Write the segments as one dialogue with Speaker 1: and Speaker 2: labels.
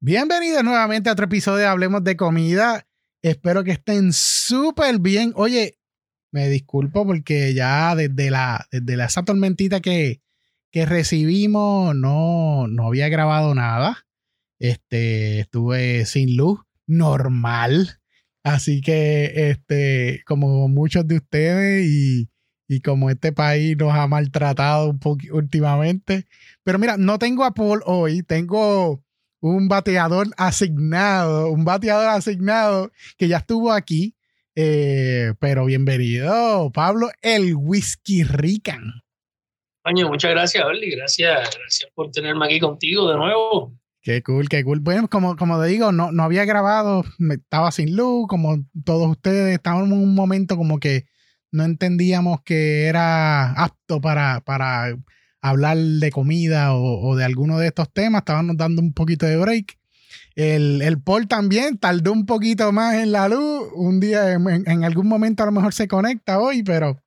Speaker 1: Bienvenidos nuevamente a otro episodio de Hablemos de Comida. Espero que estén súper bien. Oye, me disculpo porque ya desde la, desde esa tormentita que, que recibimos no, no había grabado nada. Este, estuve sin luz, normal. Así que, este, como muchos de ustedes y, y como este país nos ha maltratado un poco últimamente. Pero mira, no tengo a Paul hoy, tengo un bateador asignado, un bateador asignado que ya estuvo aquí. Eh, pero bienvenido, Pablo, el Whisky Rican.
Speaker 2: Coño, muchas gracias, Oli. Gracias, gracias por tenerme aquí contigo de nuevo.
Speaker 1: Qué cool, qué cool. Bueno, como, como te digo, no, no había grabado, estaba sin luz, como todos ustedes, estábamos en un momento como que no entendíamos que era apto para, para hablar de comida o, de alguno de estos temas, estábamos dando un poquito de break. El, el Paul también tardó un poquito más en la luz. Un día, en, algún momento a lo mejor se conecta hoy, pero,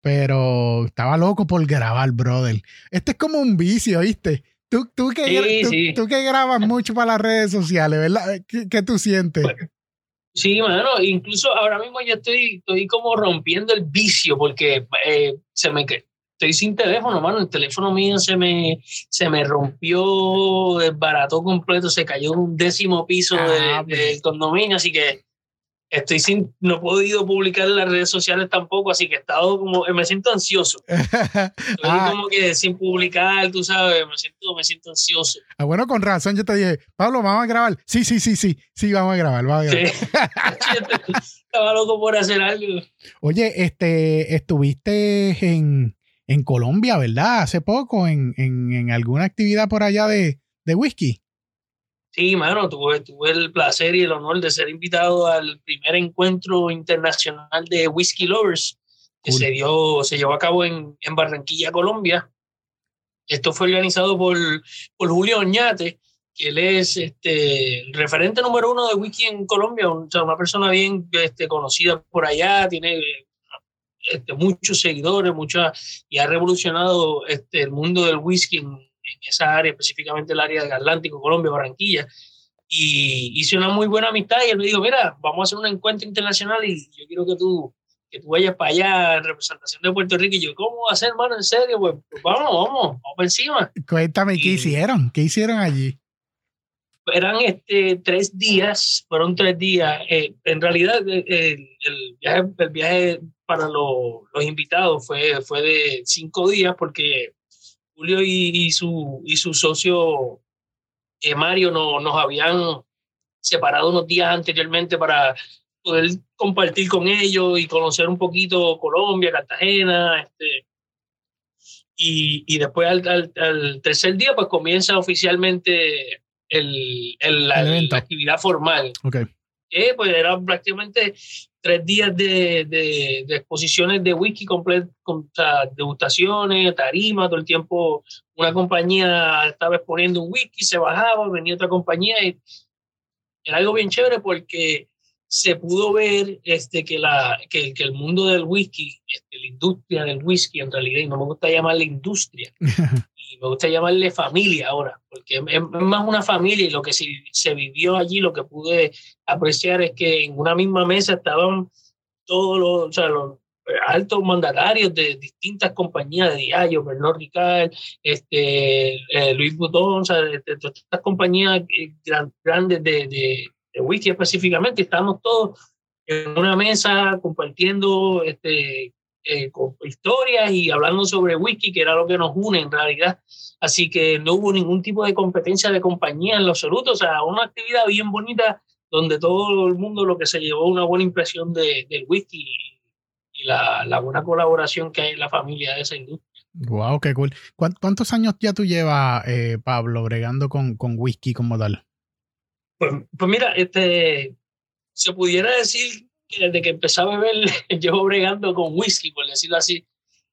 Speaker 1: pero estaba loco por grabar, brother. Este es como un vicio, ¿viste? Tú, tú, que, tú, que grabas mucho para las redes sociales, ¿verdad? ¿Qué, tú sientes?
Speaker 2: Sí, mano, incluso ahora mismo yo estoy, estoy como rompiendo el vicio porque eh, se me estoy sin teléfono, mano. El teléfono mío se me, se me rompió, desbarató completo, se cayó en un décimo piso ah, pues. del condominio, así que estoy sin, no he podido publicar en las redes sociales tampoco, así que he estado como, me siento ansioso. Estoy ah. como que sin publicar, tú sabes, me siento, me siento ansioso.
Speaker 1: Ah, bueno, con razón yo te dije, Pablo, vamos a grabar. Sí, sí, sí, sí, sí, vamos a grabar, vamos a grabar.
Speaker 2: Estaba loco por hacer algo.
Speaker 1: Oye, este, estuviste en, en Colombia, ¿verdad? Hace poco, en, en, alguna actividad por allá de, de whisky.
Speaker 2: Sí, mano, tuve, tuve el placer y el honor de ser invitado al primer encuentro internacional de Whisky Lovers que se, dio, se llevó a cabo en, en, Barranquilla, Colombia. Esto fue organizado por, por Julio Oñate, que él es este, el referente número uno de whisky en Colombia, o sea, una persona bien este, conocida por allá, tiene este, muchos seguidores, muchas, y ha revolucionado este, el mundo del whisky en, esa área, específicamente el área del Atlántico, Colombia, Barranquilla. Y hice una muy buena amistad y él me dijo, mira, vamos a hacer un encuentro internacional y yo quiero que tú, que tú vayas para allá en representación de Puerto Rico. Y yo, ¿cómo va a ser, hermano? ¿En serio? Pues, pues vamos, vamos, vamos para encima.
Speaker 1: Cuéntame, ¿qué hicieron? ¿Qué hicieron allí?
Speaker 2: eran este, tres días, fueron tres días. Eh, en realidad, eh, el, viaje, el viaje para los invitados fue, fue de cinco días porque Julio y, su, y su socio eh, Mario no, nos habían separado unos días anteriormente para poder compartir con ellos y conocer un poquito Colombia, Cartagena, este, y, y después al, al, tercer día pues comienza oficialmente el, el, la, actividad formal.
Speaker 1: Okay.
Speaker 2: Que pues eran prácticamente tres días de, de, exposiciones de whisky, completo, con degustaciones, tarima, todo el tiempo una compañía estaba exponiendo un whisky, se bajaba, venía otra compañía y era algo bien chévere porque se pudo ver este, que, la, que, que el mundo del whisky, este, la industria del whisky en realidad, y no me gusta llamarle industria, y me gusta llamarle familia ahora, porque es, más una familia y lo que se, se, vivió allí, lo que pude apreciar es que en una misma mesa estaban todos los, o sea, los altos mandatarios de distintas compañías de Diallo, Bernard Ricard, este, eh, Luis Butón, o sea, de, todas estas compañías eh, grandes de, de de whisky específicamente, estábamos todos en una mesa compartiendo este, eh, historias y hablando sobre whisky, que era lo que nos une en realidad. Así que no hubo ningún tipo de competencia de compañía en lo absoluto, o sea, una actividad bien bonita donde todo el mundo lo que se llevó una buena impresión de, del whisky y la, la, buena colaboración que hay en la familia de esa industria.
Speaker 1: Wow, qué cool. ¿Cuántos años ya tú llevas, eh, Pablo, bregando con, con whisky como tal?
Speaker 2: Pues, pues, mira, este, se pudiera decir que desde que empecé a beber, llevo bregando con whisky, por decirlo así.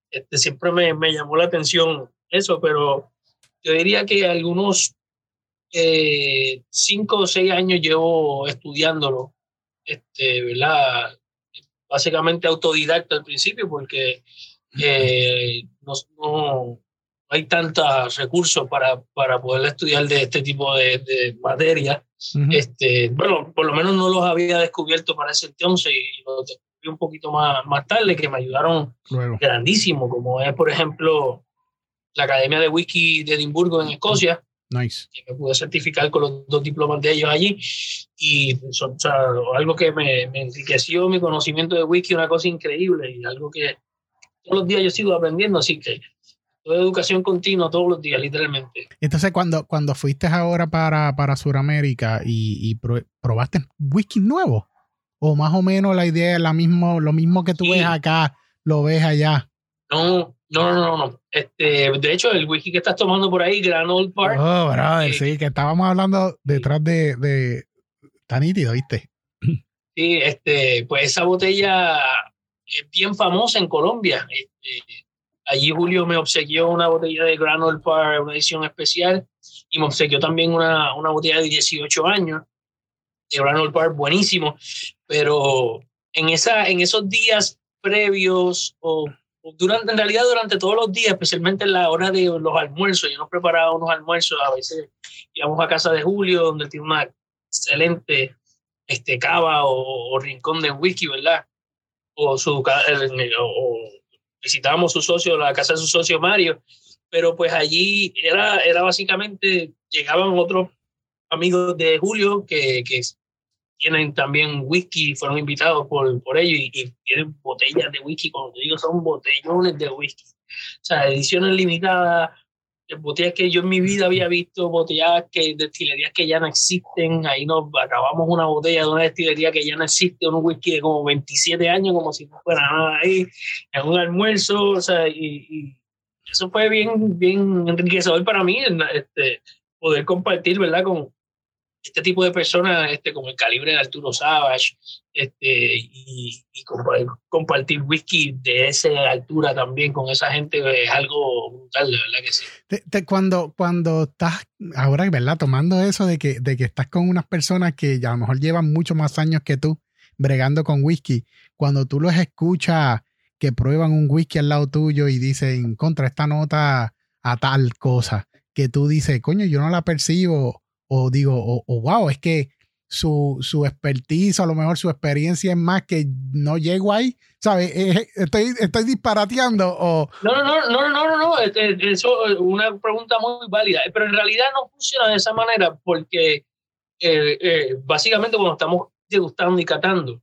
Speaker 2: Este, siempre me, me llamó la atención eso, pero yo diría que algunos eh, cinco o seis años llevo estudiándolo, este, ¿verdad? Básicamente autodidacta al principio, porque eh, no, no, hay tantos recursos para, para poder estudiar de este tipo de, de materias. este, bueno, por lo menos no los había descubierto para ese entonces y los descubrí un poquito más, más tarde que me ayudaron grandísimo, como es, por ejemplo, la Academia de Whisky de Edimburgo en Escocia.
Speaker 1: Nice.
Speaker 2: Que me pude certificar con los dos diplomas de ellos allí. Y son, o sea, algo que me, me enriqueció mi conocimiento de whisky, una cosa increíble y algo que todos los días yo sigo aprendiendo. Así que educación continua todos los días, literalmente.
Speaker 1: Entonces, cuando, cuando fuiste ahora para, para Sudamérica y, probaste whisky nuevo, o más o menos la idea es la mismo, lo mismo que tú ves acá, lo ves allá.
Speaker 2: No, no, no, no, Este, de hecho, el whisky que estás tomando por ahí, Gran Old Park.
Speaker 1: Oh, brother, eh, sí, que estábamos hablando detrás de, de. Está nítido, ¿viste?
Speaker 2: Sí, este, pues esa botella es bien famosa en Colombia. Este, Allí Julio me obsequió una botella de Granol para una edición especial y me obsequió también una, una botella de 18 años de Granol Par, buenísimo. Pero en, esa, en esos días previos o, durante, en realidad durante todos los días, especialmente en la hora de los almuerzos, yo nos preparaba unos almuerzos, a veces íbamos a casa de Julio, donde tiene una excelente este, cava o, rincón de whisky, ¿verdad? O su o, visitábamos su socio, la casa de su socio Mario, pero pues allí era, era básicamente, llegaban otros amigos de Julio que, que tienen también whisky, fueron invitados por, por ellos y, tienen botellas de whisky, como te digo, son botellones de whisky. O sea, ediciones limitadas, botellas que yo en mi vida había visto, botellas que, destilerías que ya no existen. Ahí nos acabamos una botella de una destilería que ya no existe, un whisky de como 27 años, como si no fuera nada ahí, en un almuerzo. O sea, y, eso fue bien, bien enriquecedor para mí, este, poder compartir, ¿verdad? Con, este tipo de personas, este, como el calibre de Arturo Savage, este, y, compartir whisky de esa altura también con esa gente es algo brutal, de verdad que sí.
Speaker 1: cuando, cuando estás ahora, ¿verdad? Tomando eso de que, de que estás con unas personas que a lo mejor llevan mucho más años que tú bregando con whisky, cuando tú los escuchas que prueban un whisky al lado tuyo y dicen contra esta nota a tal cosa, que tú dices, coño, yo no la percibo o digo, o, wow, es que su, su expertise, a lo mejor su experiencia es más que no llego ahí, ¿sabes? Eh, eh, estoy, estoy disparateando o...
Speaker 2: No, no, no, no, no, no, no, eso es una pregunta muy válida, pero en realidad no funciona de esa manera porque eh, básicamente cuando estamos degustando y catando,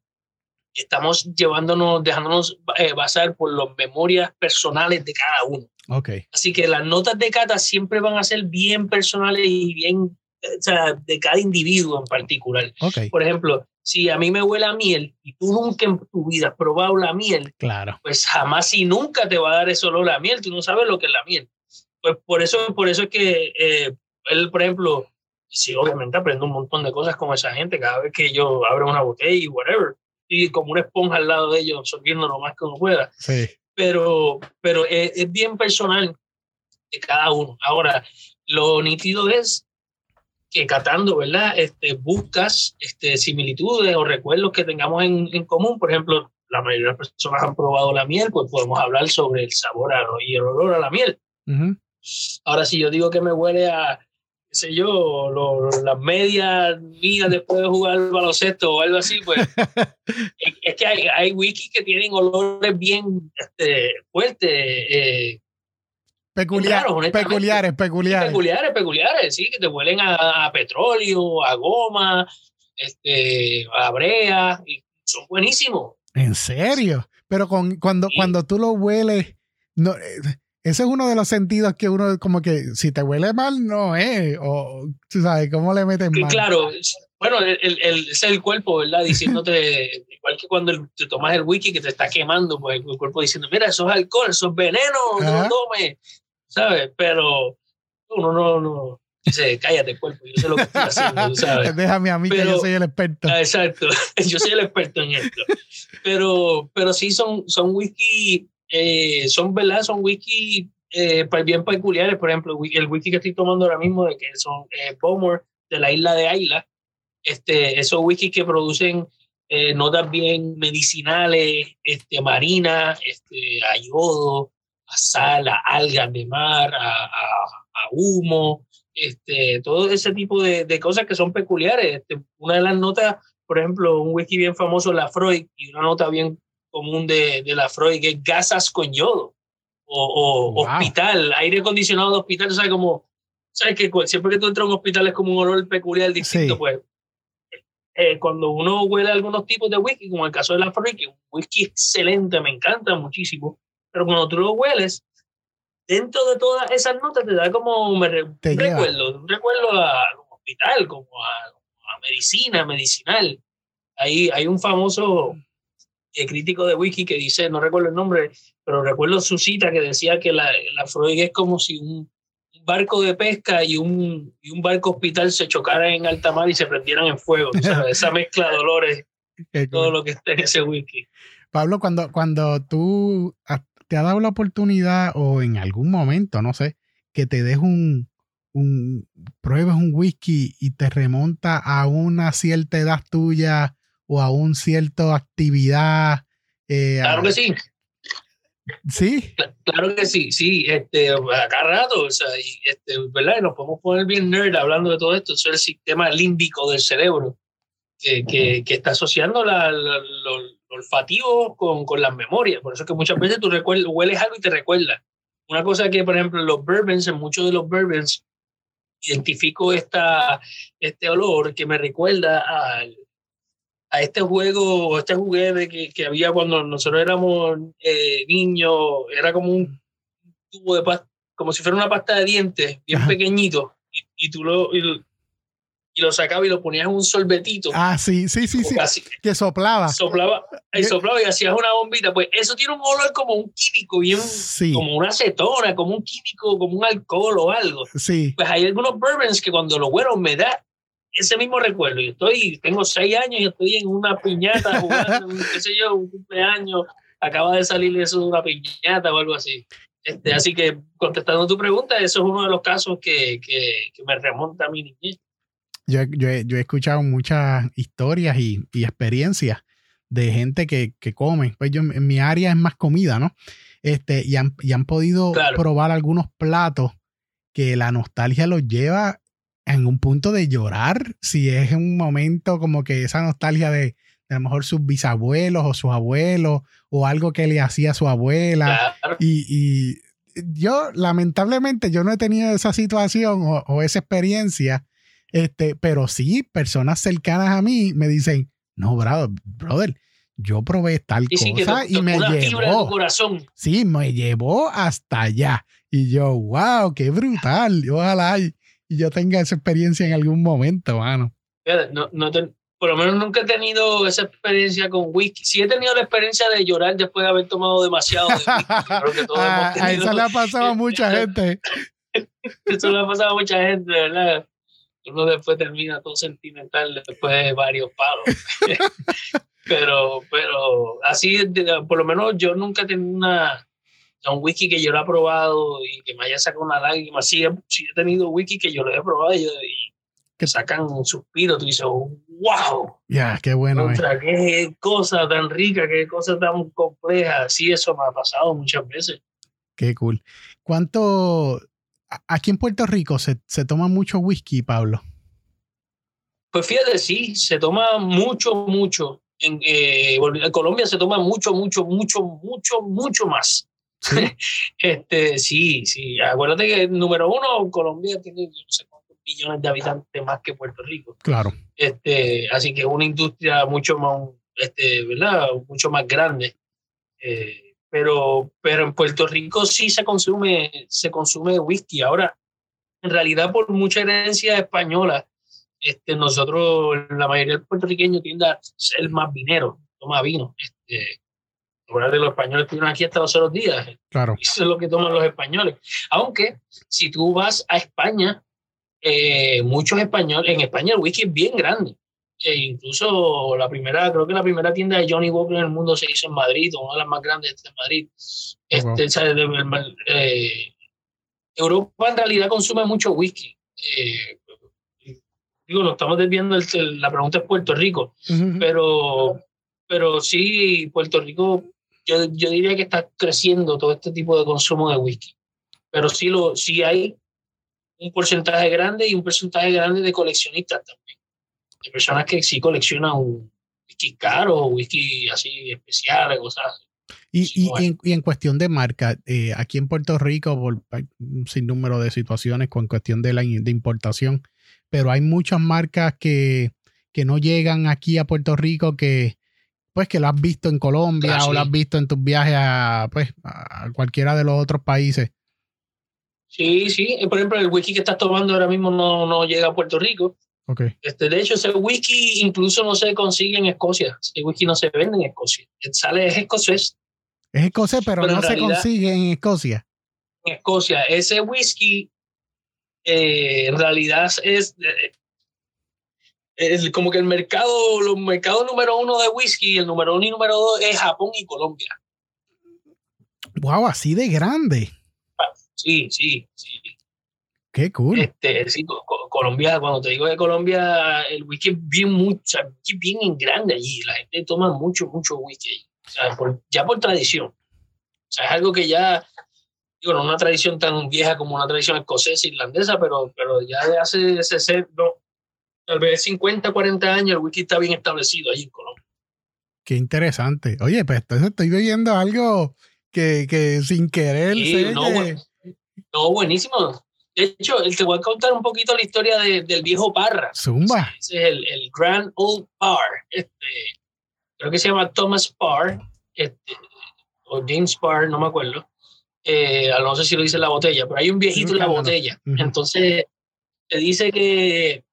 Speaker 2: estamos llevándonos, dejándonos basar por las memorias personales de cada uno.
Speaker 1: Okay.
Speaker 2: Así que las notas de cata siempre van a ser bien personales y bien o sea, de cada individuo en particular. Por ejemplo, si a mí me huele a miel y tú nunca en tu vida has probado la miel,
Speaker 1: claro.
Speaker 2: pues jamás y nunca te va a dar ese olor a miel, tú no sabes lo que es la miel. Pues por eso, por eso es que eh, él, por ejemplo, sí, obviamente aprendo un montón de cosas con esa gente cada vez que yo abro una botella y whatever, y como una esponja al lado de ellos, absorbiendo lo más que uno pueda.
Speaker 1: Sí.
Speaker 2: Pero, pero es, es bien personal de cada uno. Ahora, lo nítido es que catando, ¿verdad? Este, buscas este, similitudes o recuerdos que tengamos en, en, común. Por ejemplo, la mayoría de las personas han probado la miel, pues podemos hablar sobre el sabor y el olor a la miel. Ahora, si yo digo que me huele a, qué sé yo, las medias mías después de jugar baloncesto o algo así, pues es, que hay, hay wikis que tienen olores bien este, fuertes. Eh,
Speaker 1: peculiares, peculiares, peculiares.
Speaker 2: Peculiares, peculiares, sí, que te huelen a, petróleo, a goma, este, a brea, y son buenísimos.
Speaker 1: ¿En serio? Pero con, cuando, cuando tú lo hueles, no, eh, ese es uno de los sentidos que uno, como que si te huele mal, no es, o tú sabes, ¿cómo le metes mal?
Speaker 2: Claro, bueno, el, el, ese es el cuerpo, ¿verdad? Diciéndote, igual que cuando te tomas el wiki que te está quemando, pues el cuerpo diciendo, mira, eso es alcohol, eso es veneno, no lo tomes. ¿Sabes? Pero uno no, no, dice, cállate cuerpo, yo sé lo que estoy haciendo, ¿sabes?
Speaker 1: Déjame a mí que yo soy el experto.
Speaker 2: Ah, exacto, yo soy el experto en esto. Pero, pero sí son, son whisky, eh, son, ¿verdad? Son whisky eh, bien peculiares, por ejemplo, el whisky que estoy tomando ahora mismo, de que son eh, Bomber, de la isla de Ayla, este, esos whisky que producen eh, notas bien medicinales, este, marinas, este, ayodo, a sal, a algas de mar, a, a, humo, este, todo ese tipo de, de cosas que son peculiares. Este, una de las notas, por ejemplo, un whisky bien famoso, la Freud, y una nota bien común de, de la Freud, que es gasas con yodo, o, o hospital, aire acondicionado de hospital, o sea, como, ¿sabes que Siempre que tú entras a un hospital es como un olor peculiar distinto, pues. Eh, cuando uno huele algunos tipos de whisky, como el caso de la Freud, que es un whisky excelente, me encanta muchísimo, pero cuando tú lo hueles, dentro de todas esas notas te da como un recuerdo, un recuerdo a, un hospital, como a, medicina, medicinal. Hay, hay un famoso eh, crítico de whisky que dice, no recuerdo el nombre, pero recuerdo su cita que decía que la, la Freud es como si un, barco de pesca y un, y un barco hospital se chocaran en alta mar y se prendieran en fuego. Esa mezcla de dolores, todo lo que está en ese whisky.
Speaker 1: Pablo, cuando, cuando tú te ha dado la oportunidad o en algún momento, no sé, que te des un, un pruebes un whisky y te remonta a una cierta edad tuya o a un cierta actividad.
Speaker 2: Eh, claro que sí.
Speaker 1: Sí.
Speaker 2: Claro que sí, sí, este, acá rato, o sea, y, este, ¿verdad? nos podemos poner bien nerd hablando de todo esto, eso es el sistema límbico del cerebro, que, que, que está asociando la, la, olfativo con, con las memorias. Por eso es que muchas veces tú hueles algo y te recuerda. Una cosa que, por ejemplo, los bourbons, en muchos de los bourbons, identifico esta, este olor que me recuerda a, a este juego, este juguete que, que había cuando nosotros éramos eh, niños, era como un tubo de pasta, como si fuera una pasta de dientes, bien pequeñito, y, y tú lo, y lo sacaba y lo ponías en un sorbetito.
Speaker 1: Ah, sí, sí, sí, sí. que soplaba.
Speaker 2: Soplaba, y soplaba y hacías una bombita. Pues eso tiene un olor como un químico, bien, como una acetona, como un químico, como un alcohol o algo.
Speaker 1: Sí.
Speaker 2: Pues hay algunos bourbons que cuando lo huelo me da ese mismo recuerdo. Yo estoy, tengo seis años y estoy en una piñata jugando, qué sé yo, un cumpleaños. Acaba de salir eso de una piñata o algo así. Este, así que contestando tu pregunta, eso es uno de los casos que, que, que me remonta a mi niñez
Speaker 1: yo, yo, yo, he escuchado muchas historias y, y experiencias de gente que, que, come. Pues yo en mi área es más comida, ¿no? Este, y han, y han podido probar algunos platos que la nostalgia los lleva en un punto de llorar, si es un momento como que esa nostalgia de, a lo mejor sus bisabuelos o sus abuelos o algo que le hacía a su abuela. Y, y, yo, lamentablemente, yo no he tenido esa situación o, o esa experiencia este, pero sí, personas cercanas a mí me dicen, no, brother, brother yo probé tal cosa y me llevó.
Speaker 2: Corazón.
Speaker 1: Sí, me llevó hasta allá. Y yo, wow, qué brutal. Ojalá y, yo tenga esa experiencia en algún momento, mano.
Speaker 2: No, no por lo menos nunca he tenido esa experiencia con whisky. Sí he tenido la experiencia de llorar después de haber tomado demasiado de whisky.
Speaker 1: a, eso le ha pasado a mucha gente.
Speaker 2: eso le ha pasado a mucha gente, ¿verdad? Uno después termina todo sentimental después de varios palos. pero, pero así, por lo menos yo nunca he tenido una, un whisky que yo lo he probado y que me haya sacado una lágrima. Sí, he, he tenido whisky que yo lo he probado y, que sacan un suspiro, tú dices, wow.
Speaker 1: Ya, qué bueno.
Speaker 2: Eh. qué cosa tan rica, qué cosa tan compleja. Sí, eso me ha pasado muchas veces.
Speaker 1: Qué cool. ¿Cuánto, Aquí en Puerto Rico se, se toma mucho whisky, Pablo.
Speaker 2: Pues fíjate, sí, se toma mucho, mucho. En, eh, Colombia se toma mucho, mucho, mucho, mucho, mucho más. ¿Sí? este, sí, sí. Acuérdate que número uno, Colombia tiene no sé cuántos millones de habitantes más que Puerto Rico.
Speaker 1: Claro.
Speaker 2: Este, así que es una industria mucho más, este, ¿verdad? Mucho más grande. Eh, pero, pero en Puerto Rico sí se consume, se consume whisky. Ahora, en realidad, por mucha herencia española, este, nosotros, la mayoría del puertorriqueño tiende a ser más vinero, toma vino. Este, de los españoles que aquí hasta los otros días.
Speaker 1: Claro.
Speaker 2: Eso es lo que toman los españoles. Aunque, si tú vas a España, eh, muchos españoles, en España el whisky es bien grande incluso la primera, creo que la primera tienda de Johnny Walker en el mundo se hizo en Madrid, una de las más grandes de Madrid. Este, eh, Europa en realidad consume mucho whisky. Eh, digo, no estamos desviando, la pregunta es Puerto Rico, pero, pero sí, Puerto Rico yo, yo diría que está creciendo todo este tipo de consumo de whisky. Pero sí, lo, sí hay un porcentaje grande y un porcentaje grande de coleccionistas también. De personas que sí coleccionan un whisky caro, whisky así especial, cosas así.
Speaker 1: Y, y, en, cuestión de marca, eh, aquí en Puerto Rico, por, hay un sinnúmero de situaciones con cuestión de la de importación, pero hay muchas marcas que, que no llegan aquí a Puerto Rico que pues que lo has visto en Colombia ah, o lo has visto en tus viajes a, pues, a cualquiera de los otros países.
Speaker 2: Sí, sí. Por ejemplo, el whisky que estás tomando ahora mismo no, no llega a Puerto Rico.
Speaker 1: Okay.
Speaker 2: Este, de hecho, ese whisky incluso no se consigue en Escocia. Ese whisky no se vende en Escocia. Sale es escocés.
Speaker 1: Es escocés, pero, no se consigue en Escocia.
Speaker 2: En Escocia. Ese whisky eh, en realidad es, eh, es como que el mercado, los mercados número uno de whisky, el número uno y número dos es Japón y Colombia.
Speaker 1: Wow, así de grande.
Speaker 2: Sí, sí, sí.
Speaker 1: Qué cool.
Speaker 2: Este, sí, Colombia, cuando te digo de Colombia, el whisky es bien mucho, bien en grande allí. La gente toma mucho, mucho whisky ya por tradición. O sea, es algo que ya, digo, no una tradición tan vieja como una tradición escocesa, irlandesa, pero, pero ya de hace, ese, no, tal vez 50, 40 años el whisky está bien establecido allí en Colombia.
Speaker 1: Qué interesante. Oye, pues entonces estoy viendo algo que, que sin querer.
Speaker 2: no, buenísimo. De hecho, te voy a contar un poquito la historia del viejo Parra.
Speaker 1: Zumba.
Speaker 2: Ese es el, el Grand Old Parr. Este, creo que se llama Thomas Parr, este, o James Parr, no me acuerdo. Eh, no sé si lo dice en la botella, pero hay un viejito en la botella. Entonces, te dice que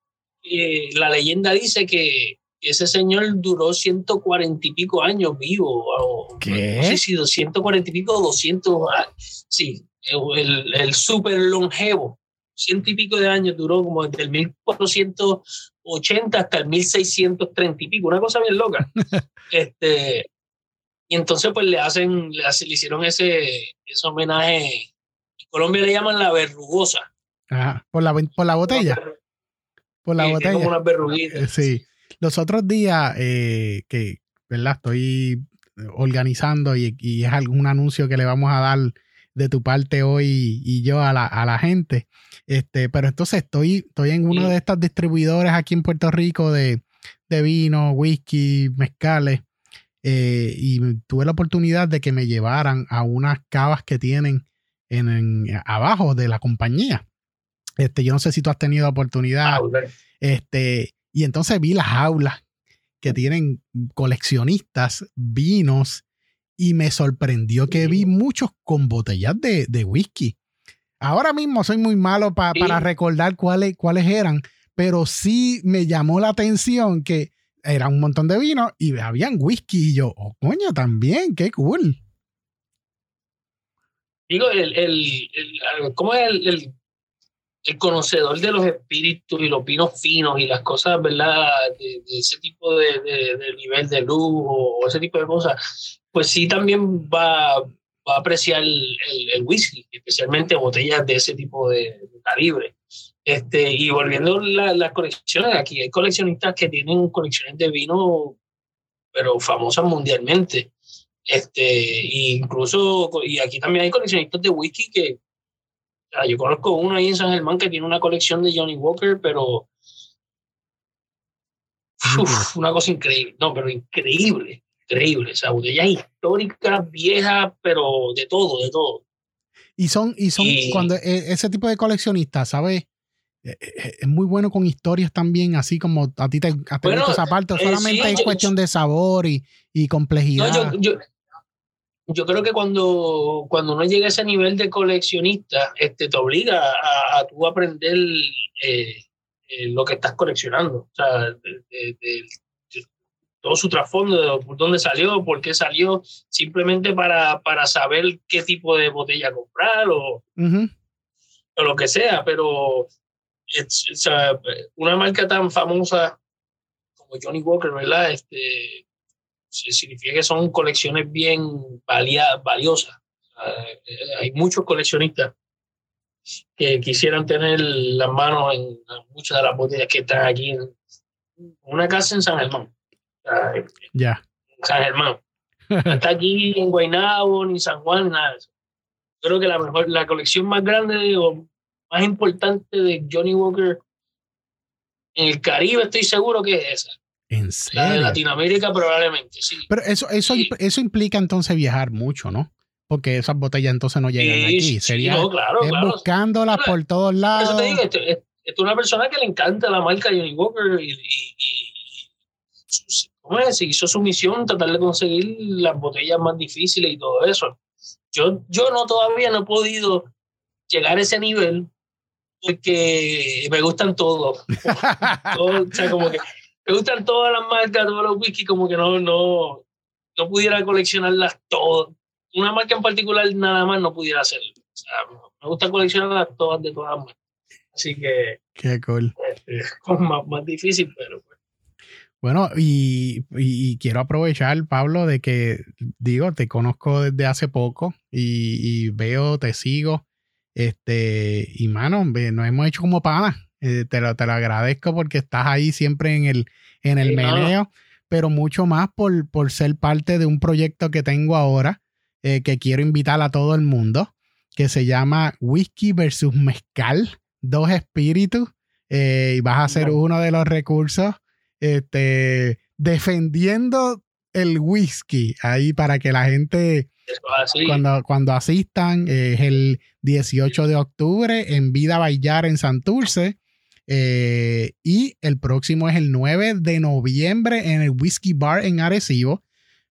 Speaker 2: la leyenda dice que ese señor duró 140 y pico años vivo. O,
Speaker 1: ¿Qué?
Speaker 2: No sé si 240 y pico o 200. Sí, el, el súper longevo. Ciento y pico de años duró como desde el 1480 hasta el 1630 y pico, una cosa bien loca. este, y entonces pues le hacen, le, hicieron ese, ese homenaje. En Colombia le llaman la verrugosa.
Speaker 1: Ajá, por la, por la botella. Por la botella.
Speaker 2: Como unas verruguitas.
Speaker 1: Eh, sí. Los otros días eh, que, ¿verdad? Estoy organizando y, y, es algún anuncio que le vamos a dar de tu parte hoy y yo a la, a la gente. Este, pero entonces estoy, estoy en uno de estos distribuidores aquí en Puerto Rico de, de vino, whisky, mezcales. Eh, y tuve la oportunidad de que me llevaran a unas cavas que tienen en, abajo de la compañía. Este, yo no sé si tú has tenido oportunidad. Ah, este, y entonces vi las aulas que tienen coleccionistas, vinos, y me sorprendió que vi muchos con botellas de, de whisky. Ahora mismo soy muy malo para recordar cuáles, cuáles eran, pero sí me llamó la atención que era un montón de vino y habían whisky y yo, oh, coño, también, qué cool.
Speaker 2: Digo, el, el, ¿cómo es el, el, conocedor de los espíritus y los vinos finos y las cosas, ¿verdad? De, ese tipo de, de, nivel de luz o ese tipo de cosas, pues sí también va, va a apreciar el, el, whisky, especialmente botellas de ese tipo de, calibre. Este, y volviendo a las colecciones, aquí hay coleccionistas que tienen colecciones de vino, pero famosas mundialmente. Este, incluso, y aquí también hay coleccionistas de whisky que, yo conozco uno ahí en San Germán que tiene una colección de Johnny Walker, pero una cosa increíble, no, pero increíble increíble. Esa botella histórica, vieja, pero de todo, de todo.
Speaker 1: Y son, y son cuando e, ese tipo de coleccionistas, ¿sabes? E, e, es muy bueno con historias también, así como a ti te, a bueno, esa parte, eh, solamente es cuestión de sabor y, y complejidad.
Speaker 2: yo, yo, creo que cuando, cuando uno llega a ese nivel de coleccionista, este, te obliga a, a tú aprender eh, eh, lo que estás coleccionando. O sea, de, todo su trasfondo, de por dónde salió, por qué salió, simplemente para, para saber qué tipo de botella comprar o, o lo que sea. Pero una marca tan famosa como Johnny Walker, ¿verdad? Este, significa que son colecciones bien valiosas. hay muchos coleccionistas que quisieran tener las manos en muchas de las botellas que están aquí en una casa en San Germán.
Speaker 1: Ya.
Speaker 2: San Germán. está aquí en Guaynabo, ni San Juan, nada de eso. Creo que la mejor, la colección más grande o más importante de Johnny Walker en el Caribe, estoy seguro que es esa.
Speaker 1: ¿En
Speaker 2: La de
Speaker 1: serio?
Speaker 2: Latinoamérica probablemente, sí.
Speaker 1: Pero eso, eso,
Speaker 2: Sí.
Speaker 1: eso implica entonces viajar mucho, ¿no? Porque esas botellas entonces no llegan
Speaker 2: Sí,
Speaker 1: aquí.
Speaker 2: sí,
Speaker 1: Sería
Speaker 2: no, claro, claro.
Speaker 1: buscándolas
Speaker 2: Claro.
Speaker 1: por todos
Speaker 2: Por eso
Speaker 1: lados.
Speaker 2: te digo, esto, es, esto es una persona que le encanta la marca Johnny Walker y, y- y- y- ¿cómo es? hizo su misión tratar de conseguir las botellas más difíciles y todo eso. Yo, yo no todavía no he podido llegar a ese nivel porque me gustan todos. Todo, o sea, como que me gustan todas las marcas, todos los whisky, como que no, no, no pudiera coleccionarlas todas. Una marca en particular nada más no pudiera hacerlo. O sea, me gusta coleccionarlas todas de todas marcas. Así que
Speaker 1: Qué cool.
Speaker 2: este, es más, más difícil, pero pues,
Speaker 1: Bueno, y, y- quiero aprovechar, Pablo, de que, digo, te conozco desde hace poco y, y veo, te sigo. Este, y mano, nos hemos hecho como panas. Eh, te, lo, te lo agradezco porque estás ahí siempre en el, en el
Speaker 2: Sí, no.
Speaker 1: meneo, pero mucho más por, por ser parte de un proyecto que tengo ahora, eh, que quiero invitar a todo el mundo, que se llama Whisky versus Mezcal, dos espíritus, eh, y vas a ser uno de los recursos este, defendiendo el whisky ahí para que la gente cuando, cuando asistan es el 18 de octubre en Vida Bayar en Santurce eh, y el próximo es el 9 de noviembre en el Whisky Bar en Arecibo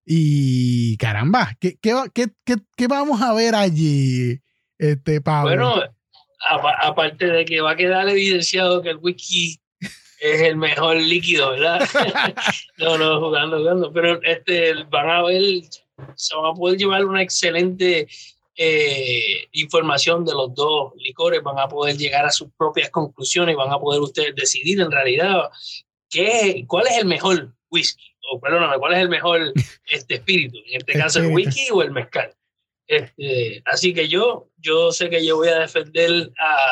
Speaker 1: y caramba, ¿qué, qué, qué- qué- vamos a ver allí, este Pablo?
Speaker 2: Bueno, apa- aparte de que va a quedar evidenciado que el whisky es el mejor líquido, ¿verdad? no, no, jugando, jugando. Pero este, van a ver, se van a poder llevar una excelente eh, información de los dos licores, van a poder llegar a sus propias conclusiones, van a poder ustedes decidir en realidad qué, cuál es el mejor whisky, o perdóname, cuál es el mejor este espíritu, en este caso el whisky o el mezcal. Este, así que yo, yo sé que yo voy a defender a, a-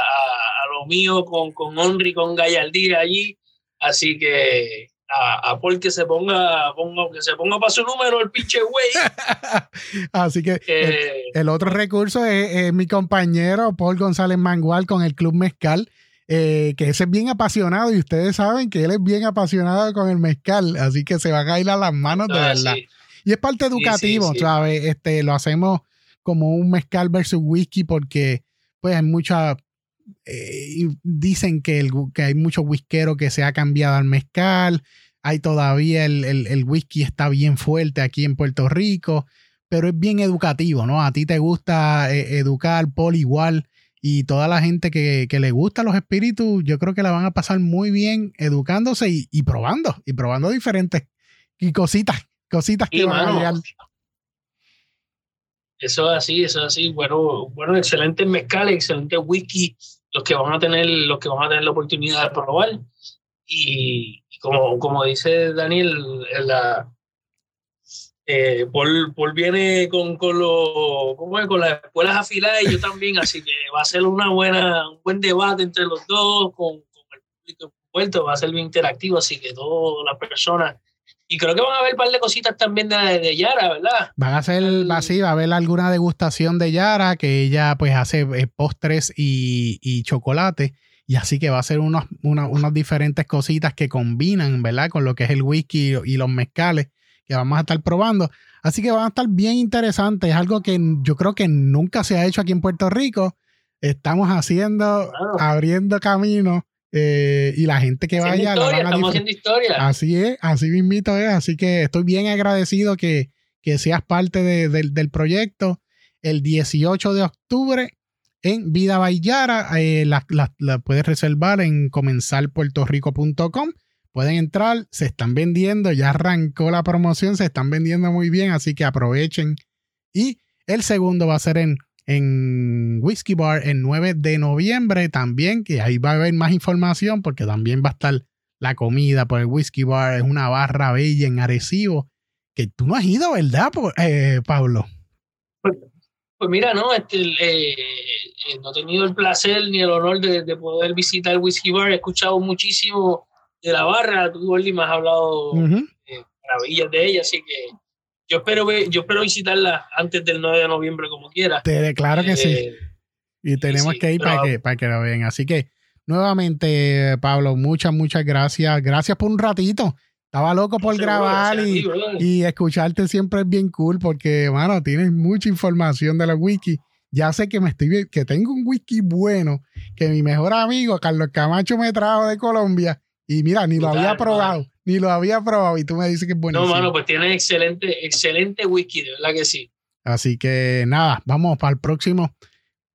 Speaker 2: a lo mío con, con honra y con gallardía allí. Así que a, a Paul que se ponga, ponga- que se ponga para su número el pinche güey.
Speaker 1: Así que el,
Speaker 2: que-
Speaker 1: el otro recurso es, es mi compañero Paul González Mangual con el Club Mezcal, eh, que ese es bien apasionado y ustedes saben que él es bien apasionado con el mezcal, así que se van a ir a las manos de
Speaker 2: ah,
Speaker 1: verdad.
Speaker 2: sí.
Speaker 1: Y es parte
Speaker 2: sí,
Speaker 1: educativo,
Speaker 2: sí.
Speaker 1: ¿sabes? Este, lo hacemos como un mezcal versus whisky porque pues hay mucha... eh, dicen que, el, que hay muchos whiskeros que se ha cambiado al mezcal, hay todavía el, el- el whisky está bien fuerte aquí en Puerto Rico, pero es bien educativo, ¿no? A ti te gusta eh, educar, Paul igual, y toda la gente que, que le gusta los espíritus, yo creo que la van a pasar muy bien educándose y, y probando, y probando diferentes y cositas, cositas que van a llegar.
Speaker 2: Eso es así, eso es así. Bueno, bueno, excelentes mezcales, excelentes whisky, los que van a tener, los que van a tener la oportunidad de probar. Y, y como, como dice Daniel, la, eh, Paul, Paul viene con, con, los, ¿cómo es? con las escuelas afiladas y yo también, así que va a ser una buena, un buen debate entre los dos, con, con el público envuelto, va a ser bien interactivo, así que todas las personas. Y creo que van a ver un par de cositas también de, de Yara, ¿verdad?
Speaker 1: Van a hacer, va, así, va a haber alguna degustación de Yara, que ella pues hace eh, postres y, y chocolate. Y así que va a ser unos, unos, unas diferentes cositas que combinan, ¿verdad? Con lo que es el whisky y los mezcales que vamos a estar probando. Así que van a estar bien interesantes. Es algo que yo creo que nunca se ha hecho aquí en Puerto Rico. Estamos haciendo,
Speaker 2: Claro.
Speaker 1: abriendo camino. Eh, y la gente que
Speaker 2: Haciendo
Speaker 1: vaya la
Speaker 2: historia,
Speaker 1: van a
Speaker 2: estamos
Speaker 1: disfrutar.
Speaker 2: haciendo historia.
Speaker 1: Así es, así mismito es. Así que estoy bien agradecido que, que seas parte de- del- del proyecto. El 18 de octubre en Vida Bayara, eh, la, la- la puedes reservar en comenzarpuertorico.com. Pueden entrar, se están vendiendo, ya arrancó la promoción, se están vendiendo muy bien, así que aprovechen. Y el segundo va a ser en, en Whiskey Bar el 9 de noviembre también, que ahí va a haber más información porque también va a estar la comida por el Whiskey Bar. Es una barra bella en Arecibo, que tú no has ido, ¿verdad, eh, Pablo?
Speaker 2: Pues mira, no, este, eh, eh, no he tenido el placer ni el honor de, de poder visitar Whiskey Bar. He escuchado muchísimo de la barra. Tú, Gordy, me has hablado
Speaker 1: Ujú.
Speaker 2: maravillas de ella, así que yo espero, yo espero visitarla antes del 9 de noviembre, como quiera.
Speaker 1: claro que sí. Eh, y tenemos que ir para, que, para que lo vean. Así que, nuevamente, Pablo, muchas, muchas gracias. Gracias por un ratito. Estaba loco por grabar y, y, escucharte siempre es bien cool porque, mano, tienes mucha información de la wiki. Ya sé que me estoy que tengo un wiki bueno que mi mejor amigo Carlos Camacho me trajo de Colombia y mira, ni lo había probado, ni lo había probado y tú me dices que es bueno.
Speaker 2: No, mano, pues tiene excelente, excelente wiki, de verdad que sí.
Speaker 1: Así que nada, vamos para el próximo.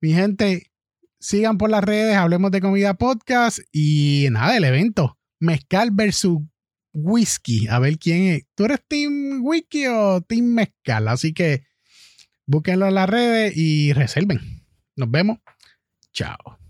Speaker 1: Mi gente, sigan por las redes, hablemos de comida podcast y nada, el evento. Mezcal versus whisky. A ver quién es. ¿Tú eres Team Whisky o Team Mezcal? Así que búsquenlo en las redes y reserven. Nos vemos. Chao.